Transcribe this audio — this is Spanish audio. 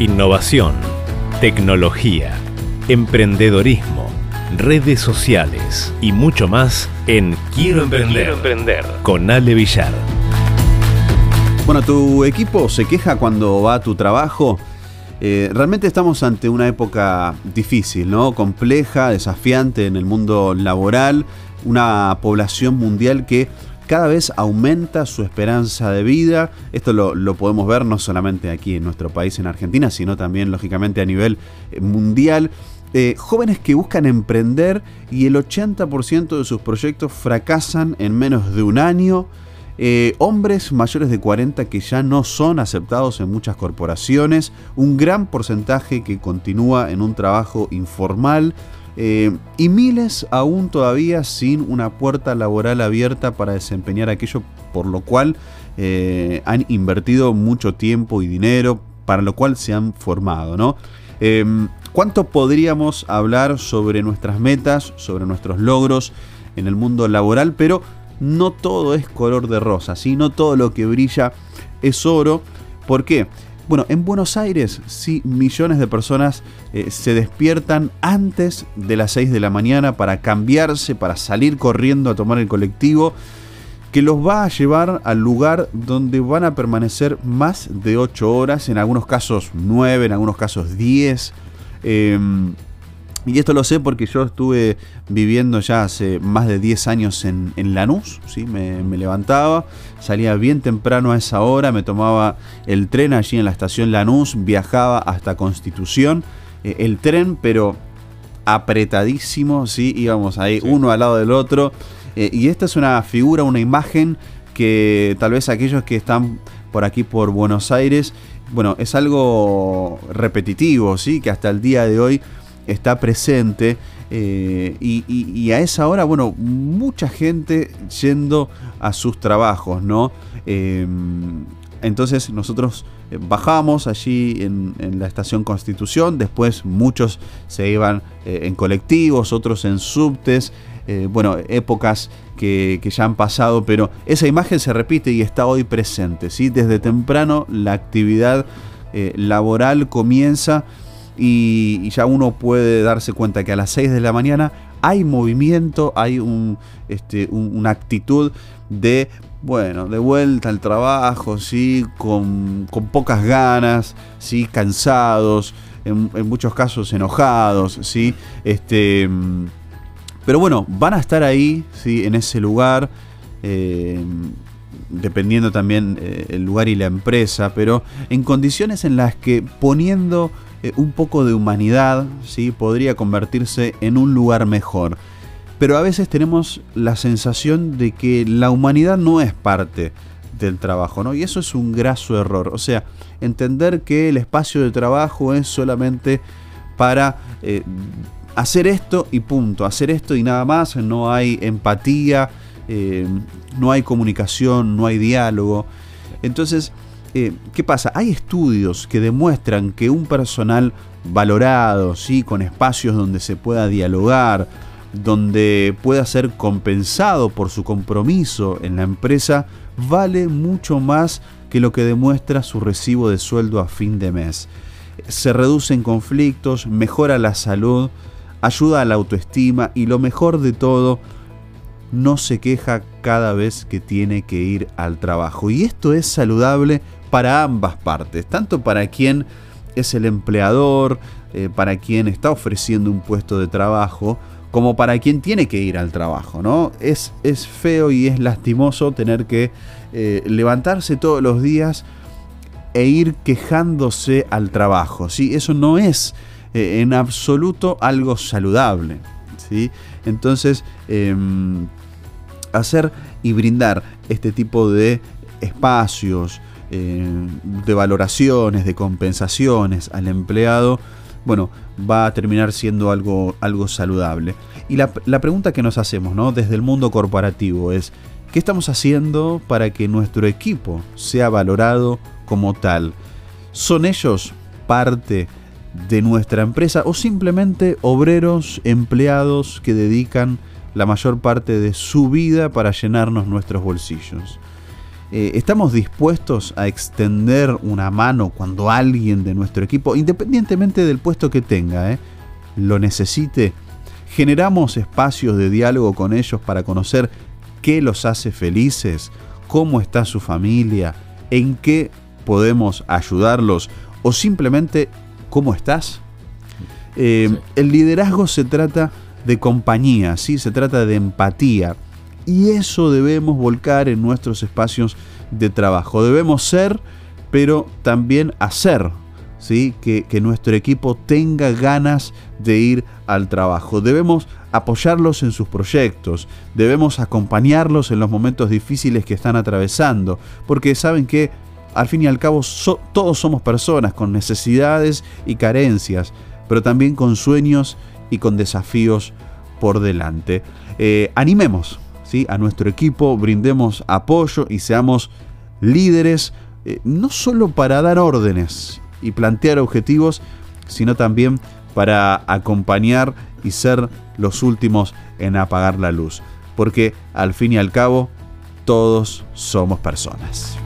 Innovación, tecnología, emprendedorismo, redes sociales y mucho más en Quiero Emprender, emprender con Ale Villar. Bueno, ¿tu equipo se queja cuando va a tu trabajo? Eh, realmente estamos ante una época difícil, ¿no? Compleja, desafiante en el mundo laboral, una población mundial que cada vez aumenta su esperanza de vida. Esto lo, podemos ver no solamente aquí en nuestro país, en Argentina, sino también, lógicamente, a nivel eh, mundial. Eh, jóvenes que buscan emprender y el 80% de sus proyectos fracasan en menos de un año. Eh, hombres mayores de 40 que ya no son aceptados en muchas corporaciones, un gran porcentaje que continúa en un trabajo informal eh, y miles aún todavía sin una puerta laboral abierta para desempeñar aquello por lo cual eh, han invertido mucho tiempo y dinero, para lo cual se han formado, ¿no? ¿Cuánto podríamos hablar sobre nuestras metas, sobre nuestros logros en el mundo laboral? Pero no todo es color de rosa, ¿sí? no todo lo que brilla es oro. ¿Por qué? Bueno, en Buenos Aires sí millones de personas eh, se despiertan antes de las 6 de la mañana para cambiarse, para salir corriendo a tomar el colectivo que los va a llevar al lugar donde van a permanecer más de 8 horas, en algunos casos 9, en algunos casos 10. Y esto lo sé porque yo estuve viviendo ya hace más de 10 años en, Lanús, ¿sí? Me, levantaba, salía bien temprano a esa hora, me tomaba el tren allí en la estación Lanús, viajaba hasta Constitución, eh, el tren pero apretadísimo, ¿sí? íbamos ahí uno al lado del otro. Eh, y esta es una figura, una imagen que tal vez aquellos que están por aquí por Buenos Aires, bueno, es algo repetitivo, ¿sí? que hasta el día de hoy está presente. Eh, y, a esa hora, bueno, mucha gente yendo a sus trabajos, ¿no? Em, entonces nosotros eh, bajamos allí en, la estación Constitución, después muchos se iban eh, en colectivos, otros en subtes, bueno, épocas que, ya han pasado, pero esa imagen se repite y está hoy presente, ¿sí? Desde temprano la actividad laboral comienza y, ya uno puede darse cuenta que a las 6 de la mañana hay movimiento, hay un, este, una actitud de, bueno, de vuelta al trabajo, ¿sí? con, pocas ganas, ¿sí? cansados, en, muchos casos enojados, ¿sí? este, pero bueno, van a estar ahí, ¿sí? en ese lugar. Eh, dependiendo también eh, el lugar y la empresa, pero en condiciones en las que poniendo eh, un poco de humanidad, ¿sí? podría convertirse en un lugar mejor. Pero a veces tenemos la sensación de que la humanidad no es parte del trabajo, ¿no? Y eso es un graso error. O sea, entender que el espacio de trabajo es solamente para eh, hacer esto y punto, hacer esto y nada más, no hay empatía, eh, no hay comunicación, no hay diálogo. Entonces, eh, ¿qué pasa? Hay estudios que demuestran que un personal valorado, ¿sí? con espacios donde se pueda dialogar, donde pueda ser compensado por su compromiso en la empresa, vale mucho más que lo que demuestra su recibo de sueldo a fin de mes. Se reducen conflictos, mejora la salud, ayuda a la autoestima y lo mejor de todo, no se queja cada vez que tiene que ir al trabajo. Y esto es saludable para ambas partes, tanto para quien es el empleador, eh, para quien está ofreciendo un puesto de trabajo, como para quien tiene que ir al trabajo, ¿no? Es, es feo y es lastimoso tener que eh, levantarse todos los días e ir quejándose al trabajo, ¿sí? Eso no es eh, en absoluto algo saludable, ¿sí? Entonces, em, hacer y brindar este tipo de espacios, eh, de valoraciones, de compensaciones al empleado, bueno, va a terminar siendo algo, algo saludable. Y la, pregunta que nos hacemos ¿no? desde el mundo corporativo es, ¿qué estamos haciendo para que nuestro equipo sea valorado como tal? ¿Son ellos parte de nuestra empresa o simplemente obreros, empleados que dedican la mayor parte de su vida para llenarnos nuestros bolsillos? Eh, ¿estamos dispuestos a extender una mano cuando alguien de nuestro equipo, independientemente del puesto que tenga, eh, lo necesite? ¿Generamos espacios de diálogo con ellos para conocer qué los hace felices? ¿Cómo está su familia? ¿En qué podemos ayudarlos? ¿O simplemente cómo estás? Eh, el liderazgo se trata de compañía, ¿sí? se trata de empatía. Y eso debemos volcar en nuestros espacios de trabajo. Debemos ser, pero también hacer. ¿sí? Que, nuestro equipo tenga ganas de ir al trabajo. Debemos apoyarlos en sus proyectos, debemos acompañarlos en los momentos difíciles que están atravesando, porque saben que al fin y al cabo todos somos personas con necesidades y carencias, pero también con sueños y con desafíos por delante. Eh, animemos ¿sí? a nuestro equipo, brindemos apoyo y seamos líderes, eh, no solo para dar órdenes y plantear objetivos, sino también para acompañar y ser los últimos en apagar la luz. Porque al fin y al cabo, todos somos personas.